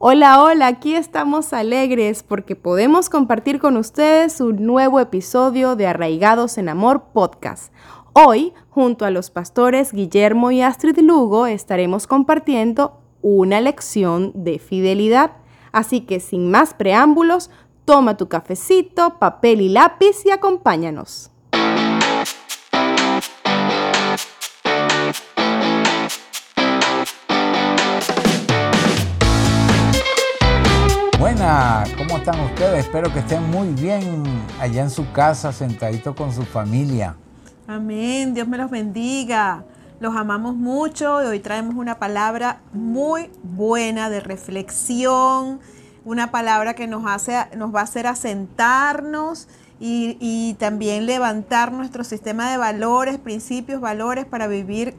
Hola, hola, aquí estamos alegres porque podemos compartir con ustedes un nuevo episodio de Arraigados en Amor podcast. Hoy, junto a los pastores Guillermo y Astrid Lugo, estaremos compartiendo una lección de fidelidad. Así que sin más preámbulos, toma tu cafecito, papel y lápiz y acompáñanos. Buenas, ¿cómo están ustedes? Espero que estén muy bien allá en su casa, sentadito con su familia. Amén, Dios me los bendiga. Los amamos mucho y hoy traemos una palabra muy buena de reflexión, una palabra que nos, hace, nos va a hacer asentarnos y, y también levantar nuestro sistema de valores, principios, valores para vivir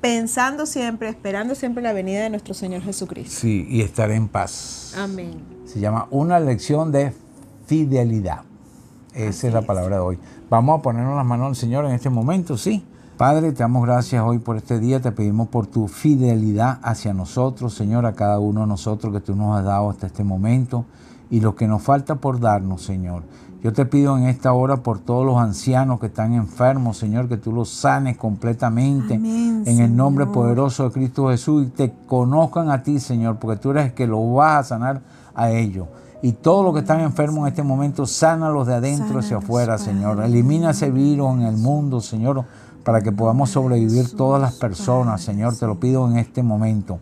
pensando siempre, esperando siempre la venida de nuestro Señor Jesucristo. Sí, y estar en paz. Amén. Se llama una lección de fidelidad. Esa es la palabra de hoy. Vamos a ponernos las manos al Señor en este momento, sí. Padre, te damos gracias hoy por este día, te pedimos por tu fidelidad hacia nosotros, Señor, a cada uno de nosotros que tú nos has dado hasta este momento y lo que nos falta por darnos, Señor. Yo te pido en esta hora por todos los ancianos que están enfermos, Señor, que tú los sanes completamente Amén, en el nombre poderoso de Cristo Jesús y te conozcan a ti, Señor, porque tú eres el que los vas a sanar a ellos. Y todos los que están enfermos en este momento, sánalos de adentro hacia afuera. Señor. Elimina ese virus en el mundo, Señor, para que podamos sobrevivir todas las personas, Señor. Te lo pido en este momento.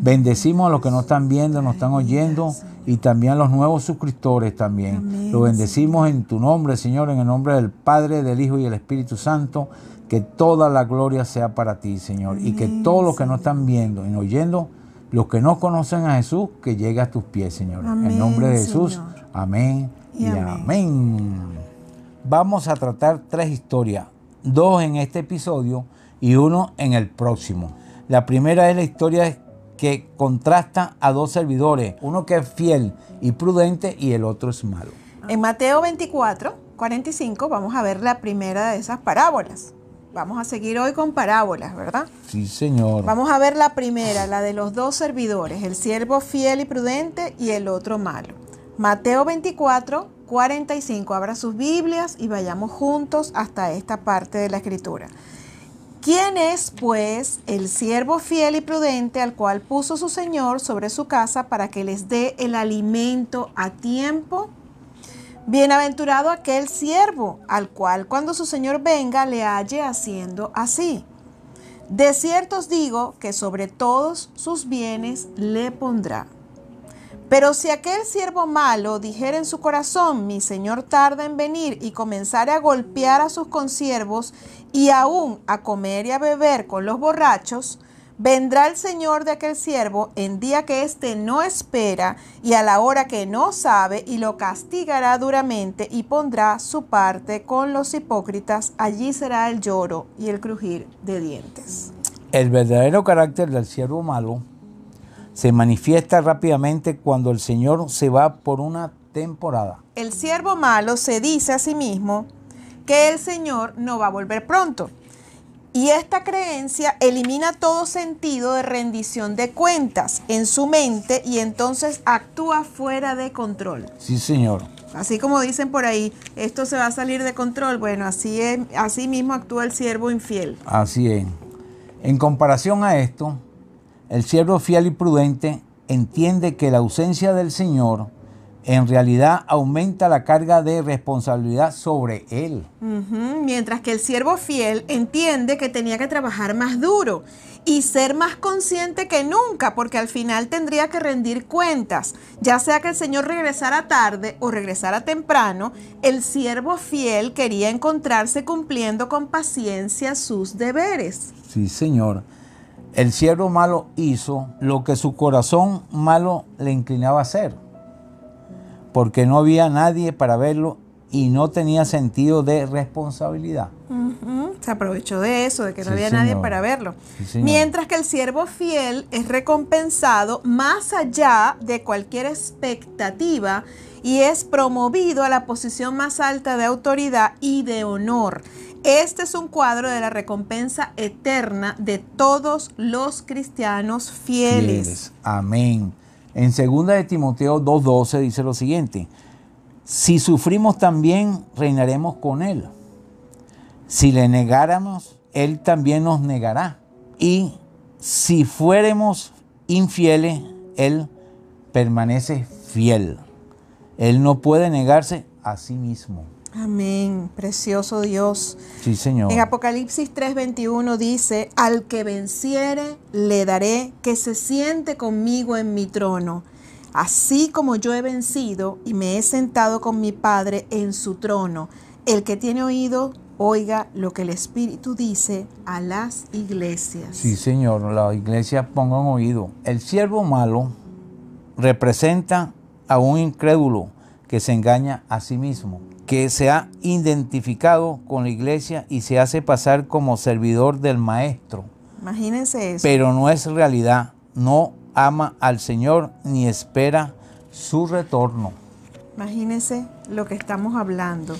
Bendecimos a los que nos están viendo, nos están oyendo y también a los nuevos suscriptores también. Amén, Lo bendecimos en tu nombre, Señor, en el nombre del Padre, del Hijo y del Espíritu Santo. Que toda la gloria sea para ti, Señor. Y que todos los que nos están viendo y oyendo, los que no conocen a Jesús, que llegue a tus pies, Señor. en nombre de Jesús. Señor. Amén y, Y amén. amén. Vamos a tratar tres historias, dos en este episodio y uno en el próximo. La primera es la historia que contrasta a dos servidores, uno que es fiel y prudente y el otro es malo. En Mateo 24, 45 vamos a ver la primera de esas parábolas. Vamos a seguir hoy con parábolas, ¿verdad? Sí, Señor. Vamos a ver la primera, la de los dos servidores, el siervo fiel y prudente y el otro malo. Mateo 24, 45. Abra sus Biblias y vayamos juntos hasta esta parte de la escritura. ¿Quién es, pues, el siervo fiel y prudente al cual puso su Señor sobre su casa para que les dé el alimento a tiempo? Bienaventurado aquel siervo al cual cuando su Señor venga le halle haciendo así. De cierto os digo que sobre todos sus bienes le pondrá. Pero si aquel siervo malo dijera en su corazón, mi señor tarda en venir, y comenzare a golpear a sus consiervos, y aún a comer y a beber con los borrachos, vendrá el señor de aquel siervo en día que éste no espera, y a la hora que no sabe, y lo castigará duramente, y pondrá su parte con los hipócritas, allí será el lloro y el crujir de dientes. El verdadero carácter del siervo malo se manifiesta rápidamente cuando el Señor se va por una temporada. El siervo malo se dice a sí mismo que el Señor no va a volver pronto. Y esta creencia elimina todo sentido de rendición de cuentas en su mente y entonces actúa fuera de control. Sí, Señor. Así como dicen por ahí, esto se va a salir de control. Bueno, así, es, así mismo actúa el siervo infiel. Así es. En comparación a esto, el siervo fiel y prudente entiende que la ausencia del Señor en realidad aumenta la carga de responsabilidad sobre él. Mientras que el siervo fiel entiende que tenía que trabajar más duro y ser más consciente que nunca, porque al final tendría que rendir cuentas. Ya sea que el Señor regresara tarde o regresara temprano, el siervo fiel quería encontrarse cumpliendo con paciencia sus deberes. Sí, Señor. El siervo malo hizo lo que su corazón malo le inclinaba a hacer, porque no había nadie para verlo y no tenía sentido de responsabilidad. Se aprovechó de eso, de que no Sí, había nadie para verlo. Sí. Mientras que el siervo fiel es recompensado más allá de cualquier expectativa y es promovido a la posición más alta de autoridad y de honor. Este es un cuadro de la recompensa eterna de todos los cristianos fieles. Fieles. Amén. En 2 de Timoteo 2.12 dice lo siguiente, si sufrimos también, reinaremos con Él. Si le negáramos, Él también nos negará. Y si fuéramos infieles, Él permanece fiel. Él no puede negarse a sí mismo. Amén, precioso Dios. Sí, Señor. En Apocalipsis 3:21 dice, al que venciere, le daré que se siente conmigo en mi trono, así como yo he vencido y me he sentado con mi Padre en su trono. El que tiene oído, oiga lo que el Espíritu dice a las iglesias. Sí, Señor, las iglesias pongan oído. El siervo malo representa a un incrédulo que se engaña a sí mismo, que se ha identificado con la iglesia y se hace pasar como servidor del maestro. Imagínense eso. Pero no es realidad, no ama al Señor ni espera su retorno. Imagínense lo que estamos hablando.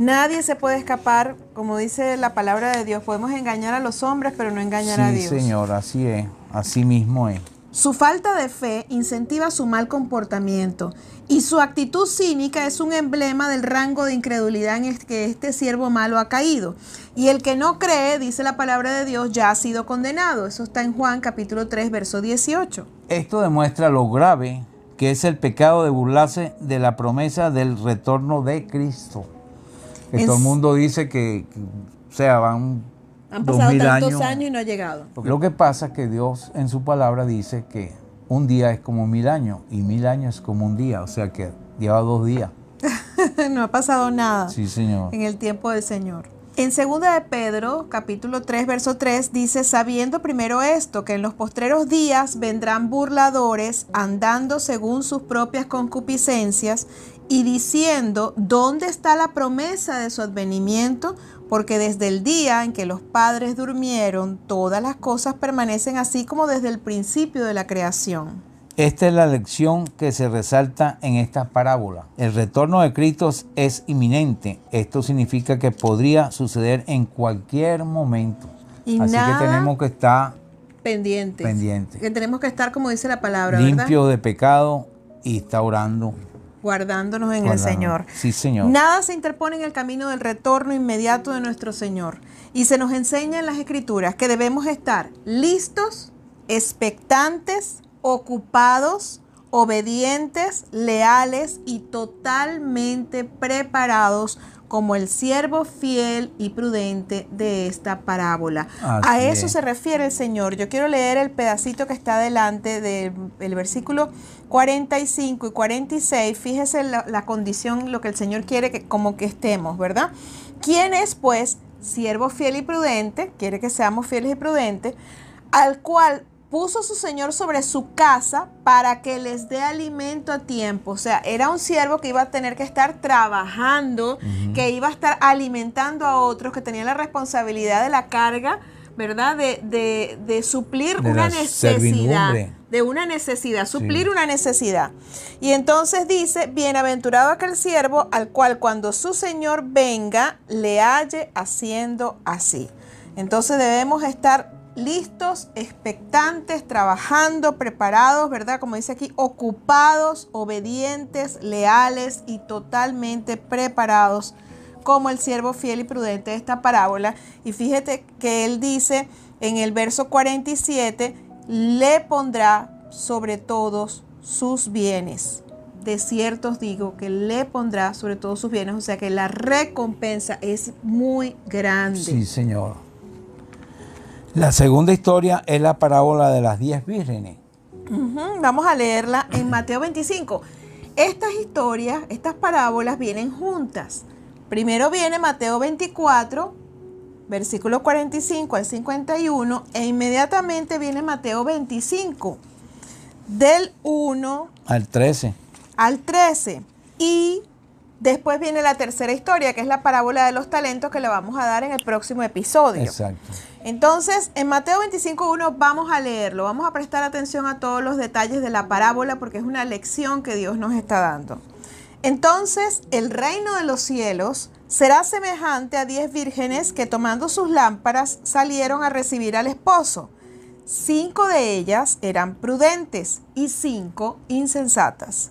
Nadie se puede escapar, como dice la palabra de Dios. Podemos engañar a los hombres, pero no engañar a Sí, Dios. Señor, así es, así mismo es. Su falta de fe incentiva su mal comportamiento y su actitud cínica es un emblema del rango de incredulidad en el que este siervo malo ha caído. Y el que no cree, dice la palabra de Dios, ya ha sido condenado. Eso está en Juan capítulo 3, verso 18. Esto demuestra lo grave que es el pecado de burlarse de la promesa del retorno de Cristo. Que Es- todo el mundo dice que, que, o sea, van Han pasado tantos años. años y no ha llegado. Lo que pasa es que Dios en su palabra dice que un día es como mil años y mil años es como un día, o sea que lleva dos días. no ha pasado nada. Sí, Señor. en el tiempo del Señor. En 2 de Pedro, capítulo 3, verso 3, dice, sabiendo primero esto, que en los postreros días vendrán burladores andando según sus propias concupiscencias y diciendo, ¿dónde está la promesa de su advenimiento? Porque desde el día en que los padres durmieron, todas las cosas permanecen así como desde el principio de la creación. Esta es la lección que se resalta en esta parábola. El retorno de Cristo es inminente. Esto significa que podría suceder en cualquier momento. Y Así que tenemos que estar Pendientes. Pendientes. Que tenemos que estar, como dice la palabra, ¿verdad? limpios de pecado y está orando. Guardándonos en el. Señor. Sí, Señor. Nada se interpone en el camino del retorno inmediato de nuestro Señor. Y se nos enseña en las Escrituras que debemos estar listos, expectantes, ocupados, obedientes, leales y totalmente preparados como el siervo fiel y prudente de esta parábola. Así A eso es. se refiere el Señor. Yo quiero leer el pedacito que está delante del el versículo 45 y 46. Fíjese la, la condición, lo que el Señor quiere que como que estemos, ¿verdad? ¿Quién es pues siervo fiel y prudente? Quiere que seamos fieles y prudentes, al cual puso su Señor sobre su casa para que les dé alimento a tiempo. O sea, era un siervo que iba a tener que estar trabajando, que iba a estar alimentando a otros, que tenía la responsabilidad de la carga, ¿verdad? De, de- de suplir De una necesidad. De una necesidad, suplir una necesidad. Y entonces dice, bienaventurado aquel siervo al cual cuando su Señor venga, le halle haciendo así. Entonces debemos estar listos, expectantes, trabajando, preparados, ¿verdad? Como dice aquí, ocupados, obedientes, leales y totalmente preparados como el siervo fiel y prudente de esta parábola. Y fíjate que él dice en el verso 47, le pondrá sobre todos sus bienes. De cierto os digo que le pondrá sobre todos sus bienes, o sea que la recompensa es muy grande. Sí, Señor. La segunda historia es la parábola de las diez vírgenes. Vamos a leerla en Mateo 25. Estas historias, estas parábolas vienen juntas. Primero viene Mateo 24, versículo 45 al 51, e inmediatamente viene Mateo 25, del 1 Al 13. al 13. Y después viene la tercera historia, que es la parábola de los talentos, que le vamos a dar en el próximo episodio. Exacto. Entonces, en Mateo 25.1 vamos a leerlo, vamos a prestar atención a todos los detalles de la parábola porque es una lección que Dios nos está dando. Entonces, el reino de los cielos será semejante a diez vírgenes que tomando sus lámparas salieron a recibir al esposo. cinco de ellas eran prudentes y cinco insensatas.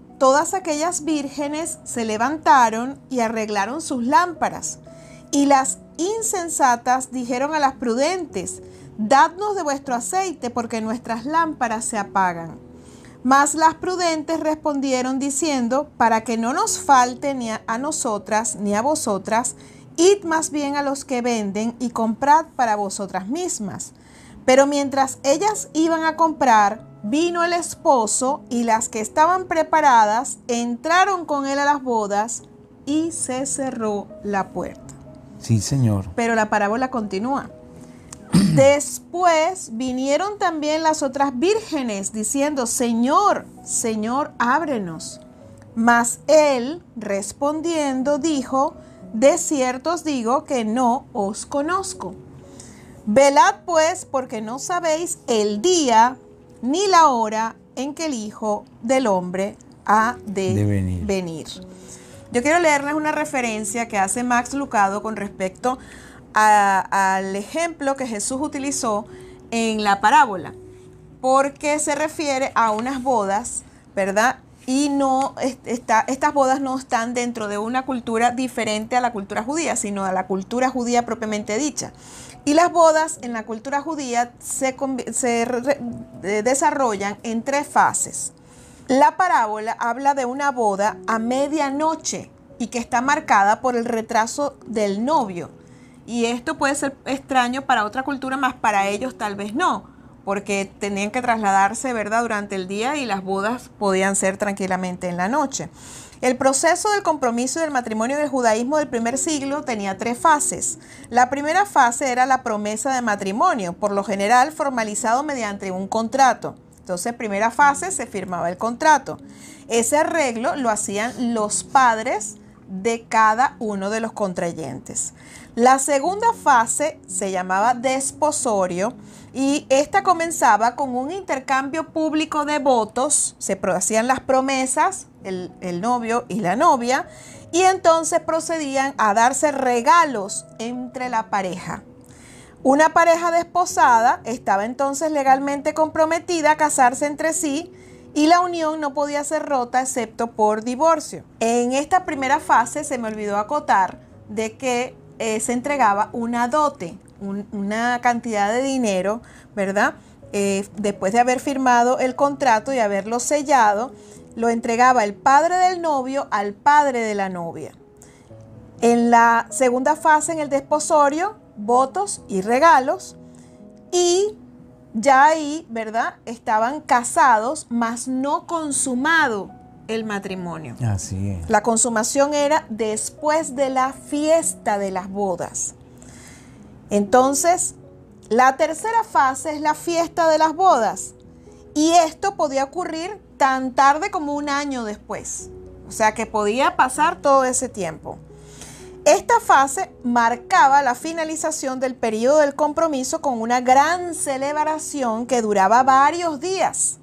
todas aquellas vírgenes se levantaron y arreglaron sus lámparas. Y las insensatas dijeron a las prudentes, Dadnos de vuestro aceite, porque nuestras lámparas se apagan. Mas las prudentes respondieron diciendo, Para que no nos falte ni a nosotras ni a vosotras, id más bien a los que venden y comprad para vosotras mismas. Pero mientras ellas iban a comprar, vino el esposo y las que estaban preparadas entraron con él a las bodas y se cerró la puerta. Sí, Señor. Pero la parábola continúa. Después vinieron también las otras vírgenes diciendo, Señor, Señor, ábrenos. Mas él, respondiendo, dijo, De cierto os digo que no os conozco. Velad pues, porque no sabéis el día ni la hora en que el Hijo del Hombre ha de, venir. venir. Yo quiero leerles una referencia que hace Max Lucado con respecto al ejemplo que Jesús utilizó en la parábola, porque se refiere a unas bodas, ¿verdad? Y no está, estas bodas no están dentro de una cultura diferente a la cultura judía, sino a la cultura judía propiamente dicha. Y las bodas en la cultura judía se, eh, desarrollan en tres fases. La parábola habla de una boda a medianoche y que está marcada por el retraso del novio. Y esto puede ser extraño para otra cultura, más para ellos tal vez no, porque tenían que trasladarse, ¿verdad?, durante el día y las bodas podían ser tranquilamente en la noche. El proceso del compromiso del matrimonio del judaísmo del primer siglo tenía tres fases. La primera fase era la promesa de matrimonio, por lo general formalizado mediante un contrato. Entonces, primera fase se firmaba el contrato. Ese arreglo lo hacían los padres de cada uno de los contrayentes. La segunda fase se llamaba desposorio y esta comenzaba con un intercambio público de votos, se hacían las promesas, el, el novio y la novia, y entonces procedían a darse regalos entre la pareja. Una pareja desposada estaba entonces legalmente comprometida a casarse entre sí y la unión no podía ser rota excepto por divorcio. En esta primera fase se me olvidó acotar de que eh, se entregaba una dote, una cantidad de dinero, ¿verdad? Eh, después de haber firmado el contrato y haberlo sellado, lo entregaba el padre del novio al padre de la novia. En la segunda fase, en el desposorio, votos y regalos. Y ya ahí, ¿verdad? Estaban casados, mas no consumado el matrimonio. Así es. La consumación era después de la fiesta de las bodas. Entonces, la tercera fase es la fiesta de las bodas. Y esto podía ocurrir tan tarde como un año después. O sea que podía pasar todo ese tiempo. Esta fase marcaba la finalización del periodo del compromiso con una gran celebración que duraba varios días.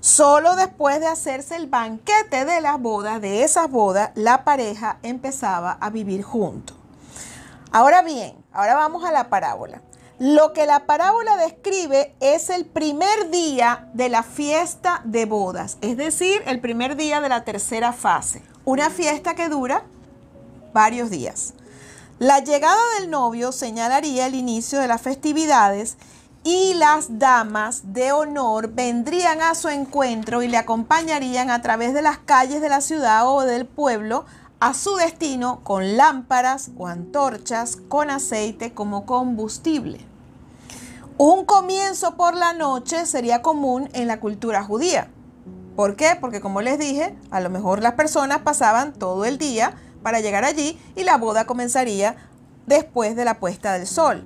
Solo después de hacerse el banquete de las bodas, de esas bodas, la pareja empezaba a vivir juntos. Ahora bien, ahora vamos a la parábola. Lo que la parábola describe es el primer día de la fiesta de bodas, es decir, el primer día de la tercera fase. Una fiesta que dura varios días. La llegada del novio señalaría el inicio de las festividades y las damas de honor vendrían a su encuentro y le acompañarían a través de las calles de la ciudad o del pueblo a su destino con lámparas o antorchas con aceite como combustible. Un comienzo por la noche sería común en la cultura judía. ¿Por qué? Porque como les dije, a lo mejor las personas pasaban todo el día para llegar allí y la boda comenzaría después de la puesta del sol.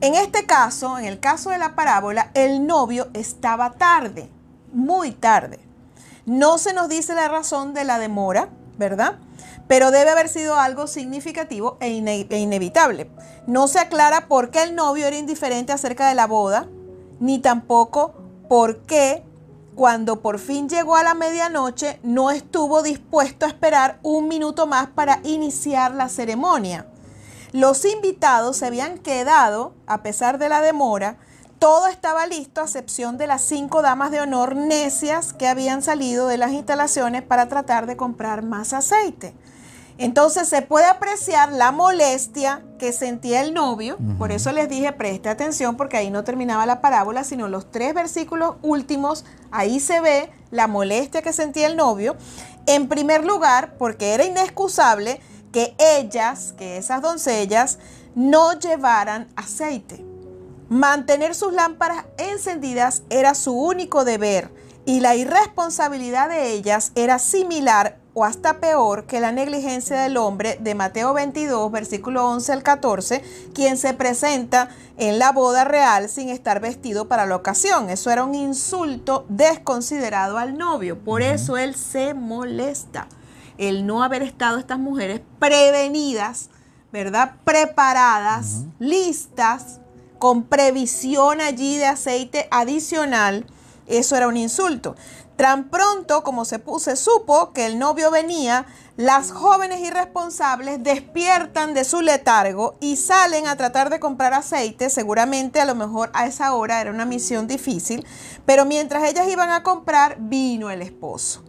En este caso, en el caso de la parábola, el novio estaba tarde, muy tarde. No se nos dice la razón de la demora, ¿verdad? Pero debe haber sido algo significativo e, e inevitable. No se aclara por qué el novio era indiferente acerca de la boda, ni tampoco por qué cuando por fin llegó a la medianoche no estuvo dispuesto a esperar un minuto más para iniciar la ceremonia. Los invitados se habían quedado, a pesar de la demora, todo estaba listo a excepción de las cinco damas de honor necias que habían salido de las instalaciones para tratar de comprar más aceite. Entonces se puede apreciar la molestia que sentía el novio. Por eso les dije, preste atención porque ahí no terminaba la parábola, sino los tres versículos últimos, ahí se ve la molestia que sentía el novio. En primer lugar, porque era inexcusable que ellas, que esas doncellas, no llevaran aceite. Mantener sus lámparas encendidas era su único deber y la irresponsabilidad de ellas era similar o hasta peor que la negligencia del hombre de Mateo 22, versículo 11 al 14, quien se presenta en la boda real sin estar vestido para la ocasión. Eso era un insulto desconsiderado al novio. Por eso él se molesta. El no haber estado estas mujeres prevenidas, ¿verdad? Preparadas, listas con previsión allí de aceite adicional, eso era un insulto. Tan pronto como se, se supo que el novio venía, las jóvenes irresponsables despiertan de su letargo y salen a tratar de comprar aceite. Seguramente a lo mejor a esa hora era una misión difícil, pero mientras ellas iban a comprar, vino el esposo.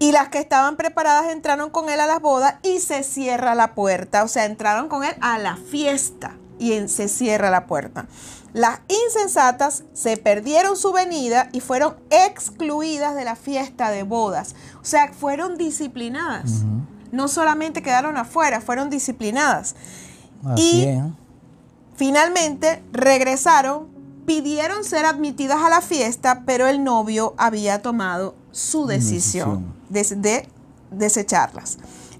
Y las que estaban preparadas entraron con él a las bodas y se cierra la puerta. O sea, entraron con él a la fiesta y se cierra la puerta. Las insensatas se perdieron su venida y fueron excluidas de la fiesta de bodas. O sea, fueron disciplinadas. No solamente quedaron afuera, fueron disciplinadas. y finalmente regresaron, pidieron ser admitidas a la fiesta, pero el novio había tomado su decisión, decisión. De, de desecharlas.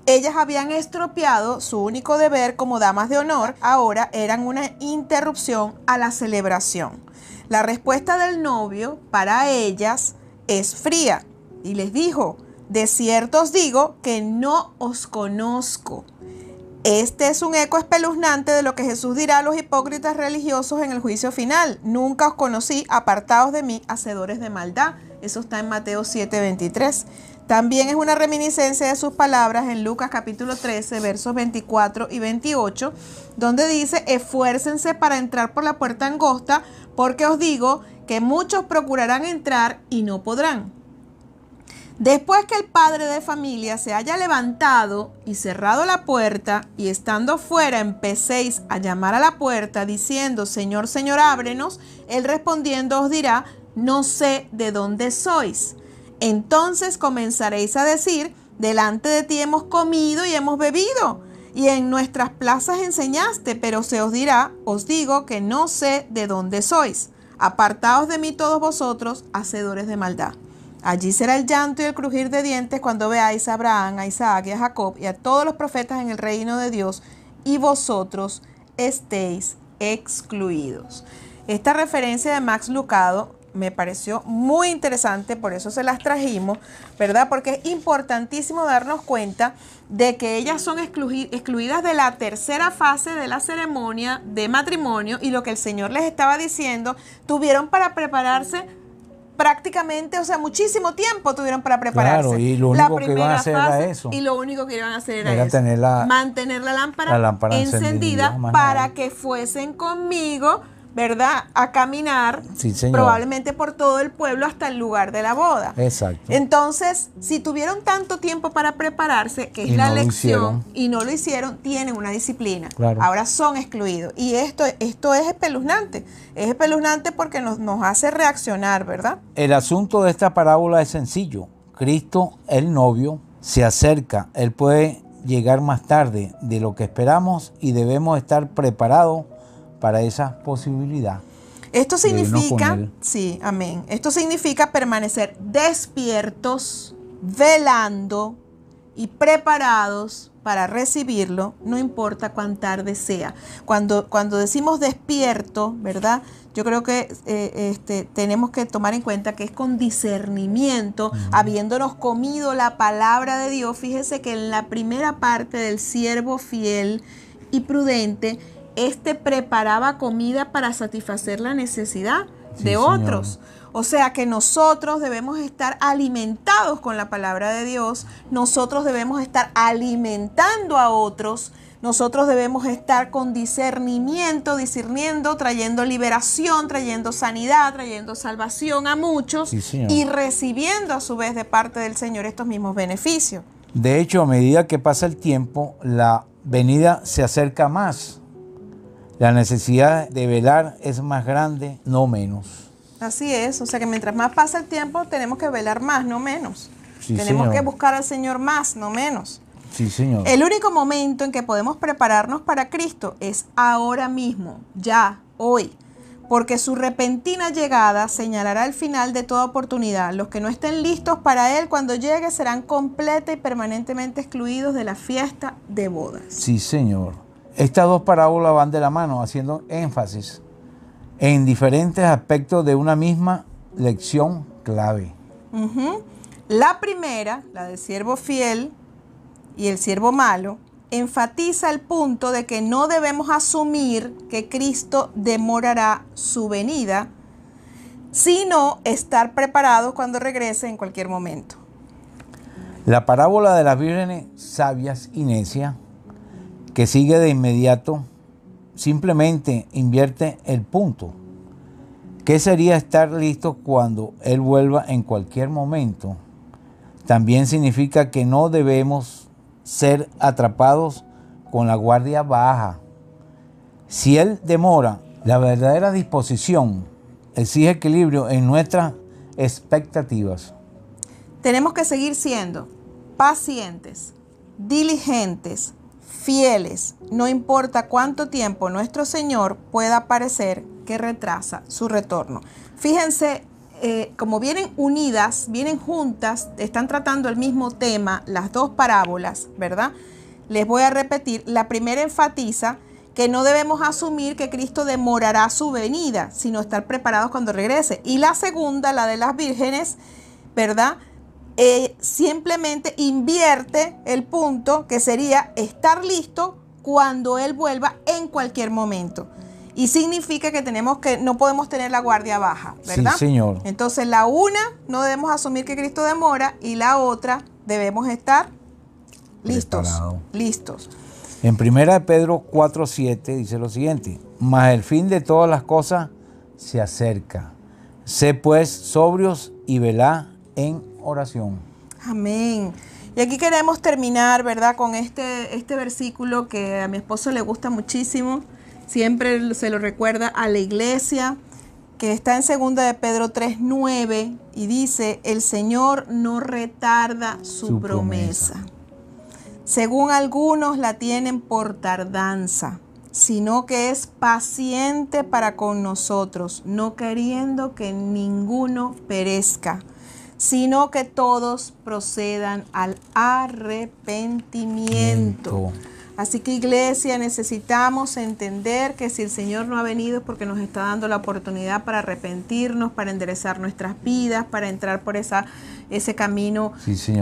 Ellas habían estropeado su único deber como damas de honor, ahora eran una interrupción a la celebración. La respuesta del novio para ellas es fría y les dijo, de cierto os digo que no os conozco. Este es un eco espeluznante de lo que Jesús dirá a los hipócritas religiosos en el juicio final. Nunca os conocí, apartados de mí, hacedores de maldad. Eso está en Mateo 7:23. También es una reminiscencia de sus palabras en Lucas capítulo 13, versos 24 y 28, donde dice, esfuércense para entrar por la puerta angosta, porque os digo que muchos procurarán entrar y no podrán. Después que el padre de familia se haya levantado y cerrado la puerta y estando fuera empecéis a llamar a la puerta diciendo, Señor, Señor, ábrenos, él respondiendo os dirá, no sé de dónde sois. Entonces comenzaréis a decir, delante de ti hemos comido y hemos bebido, y en nuestras plazas enseñaste, pero se os dirá, os digo que no sé de dónde sois. Apartaos de mí todos vosotros, hacedores de maldad. Allí será el llanto y el crujir de dientes cuando veáis a Abraham, a Isaac y a Jacob y a todos los profetas en el reino de Dios, y vosotros estéis excluidos. Esta referencia de Max Lucado me pareció muy interesante, por eso se las trajimos, ¿verdad? Porque es importantísimo darnos cuenta de que ellas son excluidas de la tercera fase de la ceremonia de matrimonio y lo que el Señor les estaba diciendo, tuvieron para prepararse prácticamente, o sea, muchísimo tiempo tuvieron para prepararse. Claro, y lo único que iban a hacer era eso. Y lo único que iban a hacer era, Tener la, mantener la lámpara, encendida para que fuesen conmigo ¿verdad? A caminar probablemente por todo el pueblo hasta el lugar de la boda. Exacto. Entonces, si tuvieron tanto tiempo para prepararse, que es la lección, y no lo hicieron, tienen una disciplina. Ahora son excluidos. Y esto, esto es espeluznante. Es espeluznante porque nos, nos hace reaccionar, ¿verdad? El asunto de esta parábola es sencillo. Cristo, el novio, se acerca. Él puede llegar más tarde de lo que esperamos y debemos estar preparados para esa posibilidad. Esto significa, sí, amén. Esto significa permanecer despiertos, velando y preparados para recibirlo, no importa cuán tarde sea. Cuando, cuando decimos despierto, ¿verdad? Yo creo que eh, este, tenemos que tomar en cuenta que es con discernimiento, habiéndonos comido la palabra de Dios. Fíjese que en la primera parte del siervo fiel y prudente, este preparaba comida para satisfacer la necesidad de otros. O sea que nosotros debemos estar alimentados con la palabra de Dios, nosotros debemos estar alimentando a otros, nosotros debemos estar con discernimiento, discerniendo, trayendo liberación, trayendo sanidad, trayendo salvación a muchos y recibiendo a su vez de parte del Señor estos mismos beneficios. De hecho, a medida que pasa el tiempo, la venida se acerca más. La necesidad de velar es más grande, no menos. Así es, o sea que mientras más pasa el tiempo tenemos que velar más, no menos. tenemos que buscar al Señor más, no menos. Sí, Señor. El único momento en que podemos prepararnos para Cristo es ahora mismo, ya, hoy, porque su repentina llegada señalará el final de toda oportunidad. Los que no estén listos para Él cuando llegue serán completa y permanentemente excluidos de la fiesta de bodas. Sí, Señor. Estas dos parábolas van de la mano, haciendo énfasis en diferentes aspectos de una misma lección clave. La primera, la del siervo fiel y el siervo malo, enfatiza el punto de que no debemos asumir que Cristo demorará su venida, sino estar preparados cuando regrese en cualquier momento. La parábola de las vírgenes sabias y necias, que sigue de inmediato, simplemente invierte el punto. ¿Qué sería estar listo cuando Él vuelva en cualquier momento? También significa que no debemos ser atrapados con la guardia baja. Si Él demora, la verdadera disposición exige equilibrio en nuestras expectativas. Tenemos que seguir siendo pacientes, diligentes, fieles, no importa cuánto tiempo nuestro Señor pueda parecer que retrasa su retorno. Fíjense, eh, como vienen unidas, vienen juntas, están tratando el mismo tema, las dos parábolas, ¿verdad? Les voy a repetir, la primera enfatiza que no debemos asumir que Cristo demorará su venida, sino estar preparados cuando regrese. Y la segunda, la de las vírgenes, ¿verdad? Eh, simplemente invierte el punto que sería estar listo cuando Él vuelva en cualquier momento. Y significa que tenemos que, no podemos tener la guardia baja, ¿verdad? Sí, Señor. Entonces, la una, no debemos asumir que Cristo demora, y la otra, debemos estar listos. Listos. En 1 Pedro 4:7 dice lo siguiente: Mas el fin de todas las cosas se acerca. Sé pues sobrios y velá en oración. Amén. Y aquí queremos terminar, ¿verdad? Con este, este versículo que a mi esposo le gusta muchísimo. Siempre se lo recuerda a la iglesia, que está en 2 de Pedro 3.9 y dice, el Señor no retarda su, promesa. promesa. Según algunos la tienen por tardanza, sino que es paciente para con nosotros, no queriendo que ninguno perezca sino que todos procedan al arrepentimiento. Así que iglesia, necesitamos entender que si el Señor no ha venido es porque nos está dando la oportunidad para arrepentirnos, para enderezar nuestras vidas, para entrar por esa ese camino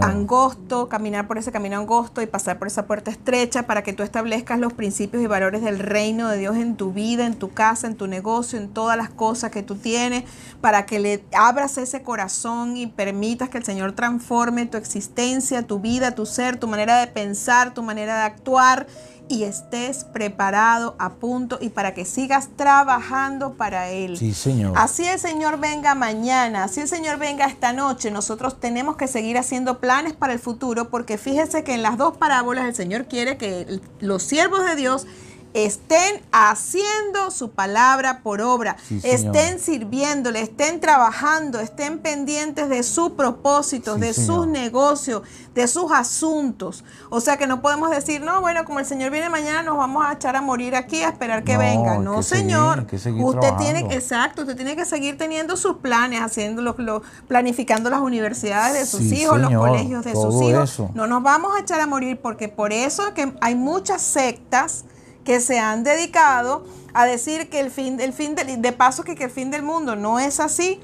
angosto, caminar por ese camino angosto y pasar por esa puerta estrecha para que tú establezcas los principios y valores del reino de Dios en tu vida, en tu casa, en tu negocio, en todas las cosas que tú tienes, para que le abras ese corazón y permitas que el Señor transforme tu existencia, tu vida, tu ser, tu manera de pensar, tu manera de actuar y estés preparado a punto y para que sigas trabajando para Él. Sí, Señor. Así el Señor venga mañana, así el Señor venga esta noche, nosotros tenemos que seguir haciendo planes para el futuro porque fíjese que en las dos parábolas el Señor quiere que los siervos de Dios estén haciendo su palabra por obra, Sí, estén sirviéndole, estén trabajando, estén pendientes de sus propósitos, Sí, de Señor. sus negocios, de sus asuntos. O sea que no podemos decir, no, bueno, como el Señor viene mañana, nos vamos a echar a morir aquí a esperar que No, venga. No, que Señor. seguir usted tiene trabajando. exacto, usted tiene que seguir teniendo sus planes, haciendo lo- lo- planificando las universidades de sus Sí, hijos, los colegios de sus hijos. eso. No nos vamos a echar a morir porque por eso es que hay muchas sectas que se han dedicado a decir que el fin, el fin del, de paso que, que el fin del mundo no es así.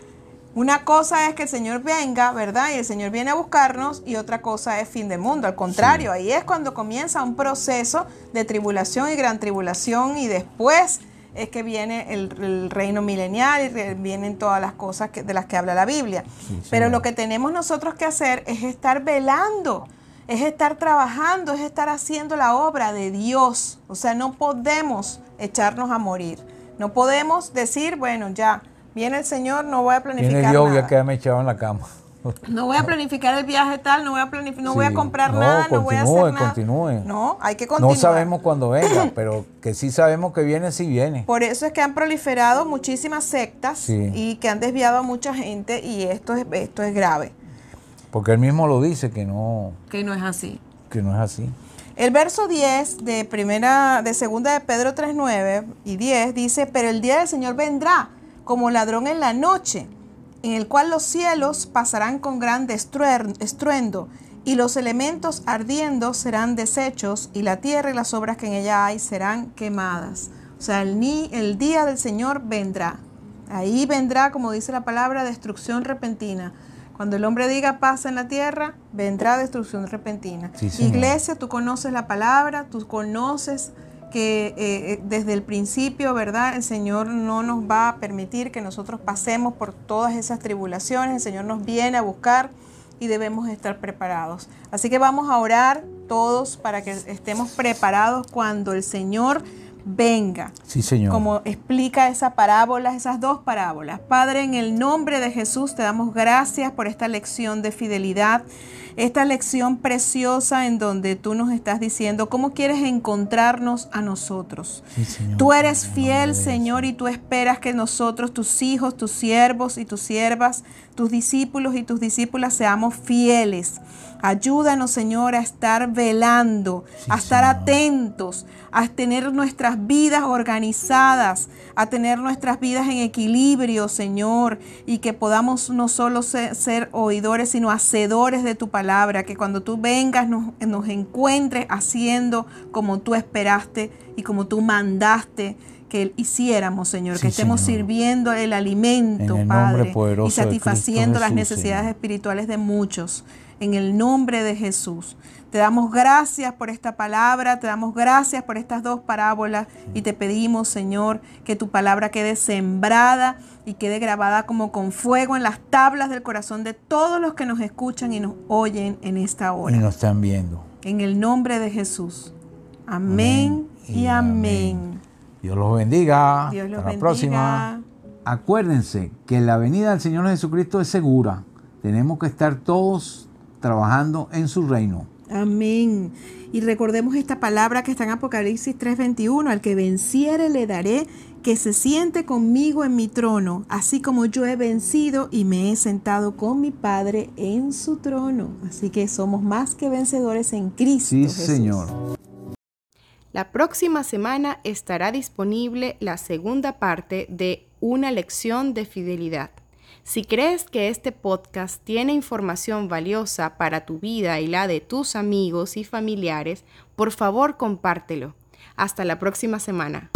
Una cosa es que el Señor venga, ¿verdad? Y el Señor viene a buscarnos y otra cosa es fin del mundo. Al contrario, ahí es cuando comienza un proceso de tribulación y gran tribulación y después es que viene el, el reino milenial y vienen todas las cosas que- de las que habla la Biblia. Sí, Pero lo que tenemos nosotros que hacer es estar velando, es estar trabajando, es estar haciendo la obra de Dios. O sea, no podemos echarnos a morir. No podemos decir, bueno, ya, viene el Señor, no voy a planificar Viene Dios, voy a quedarme echado en la cama. No voy a planificar el viaje tal, no voy a planific- no voy a Sí. comprar No, nada, no voy a hacer nada. continúe. No, hay que continuar. No sabemos cuándo venga, pero que sí sabemos que viene, sí viene. Por eso es que han proliferado muchísimas sectas Sí. y que han desviado a mucha gente y esto es, esto es grave, Porque él mismo lo dice que no, que no es así. que no es así. El verso 10 de primera de segunda de Pedro 3:9 y 10 dice, "Pero el día del Señor vendrá como ladrón en la noche, en el cual los cielos pasarán con gran destruer- estruendo y los elementos ardiendo serán deshechos y la tierra y las obras que en ella hay serán quemadas." O sea, el, ni- el día del Señor vendrá. Ahí vendrá, como dice la palabra, destrucción repentina. Cuando el hombre diga paz en la tierra, vendrá destrucción repentina. Sí. Iglesia, tú conoces la palabra, tú conoces que eh, eh, desde el principio, ¿verdad? El Señor no nos va a permitir que nosotros pasemos por todas esas tribulaciones. El Señor nos viene a buscar y debemos estar preparados. Así que vamos a orar todos para que estemos preparados cuando el Señor venga Sí, Señor. como explica esa parábola, esas dos parábolas. Padre, en el nombre de Jesús te damos gracias por esta lección de fidelidad, esta lección preciosa en donde tú nos estás diciendo cómo quieres encontrarnos a nosotros. Sí, Señor. Tú eres fiel, Señor, y tú esperas que nosotros, tus hijos, tus siervos y tus siervas, tus discípulos y tus discípulas seamos fieles. Ayúdanos, Señor, a estar velando, Sí, a estar Señor. atentos, a tener nuestras vidas organizadas, a tener nuestras vidas en equilibrio, Señor, y que podamos no solo ser, ser oidores, sino hacedores de tu palabra, que cuando tú vengas nos, nos encuentres haciendo como tú esperaste y como tú mandaste que hiciéramos, Señor, Sí, que estemos Señor. sirviendo el alimento, el Padre, y satisfaciendo las necesidades Señor. espirituales de muchos. En el nombre de Jesús. Te damos gracias por esta palabra, te damos gracias por estas dos parábolas y te pedimos, Señor, que tu palabra quede sembrada y quede grabada como con fuego en las tablas del corazón de todos los que nos escuchan y nos oyen en esta Y hora. nos están viendo. En el nombre de Jesús. Amén, y amén. Dios los bendiga. Dios los Hasta la bendiga. próxima. Acuérdense que la venida del Señor Jesucristo es segura. Tenemos que estar todos trabajando en su reino. Amén. Y recordemos esta palabra que está en Apocalipsis 3:21, al que venciere le daré que se siente conmigo en mi trono, así como yo he vencido y me he sentado con mi Padre en su trono. Así que somos más que vencedores en Cristo. Sí, Jesús. Señor. La próxima semana estará disponible la segunda parte de Una lección de fidelidad. Si crees que este podcast tiene información valiosa para tu vida y la de tus amigos y familiares, por favor compártelo. Hasta la próxima semana.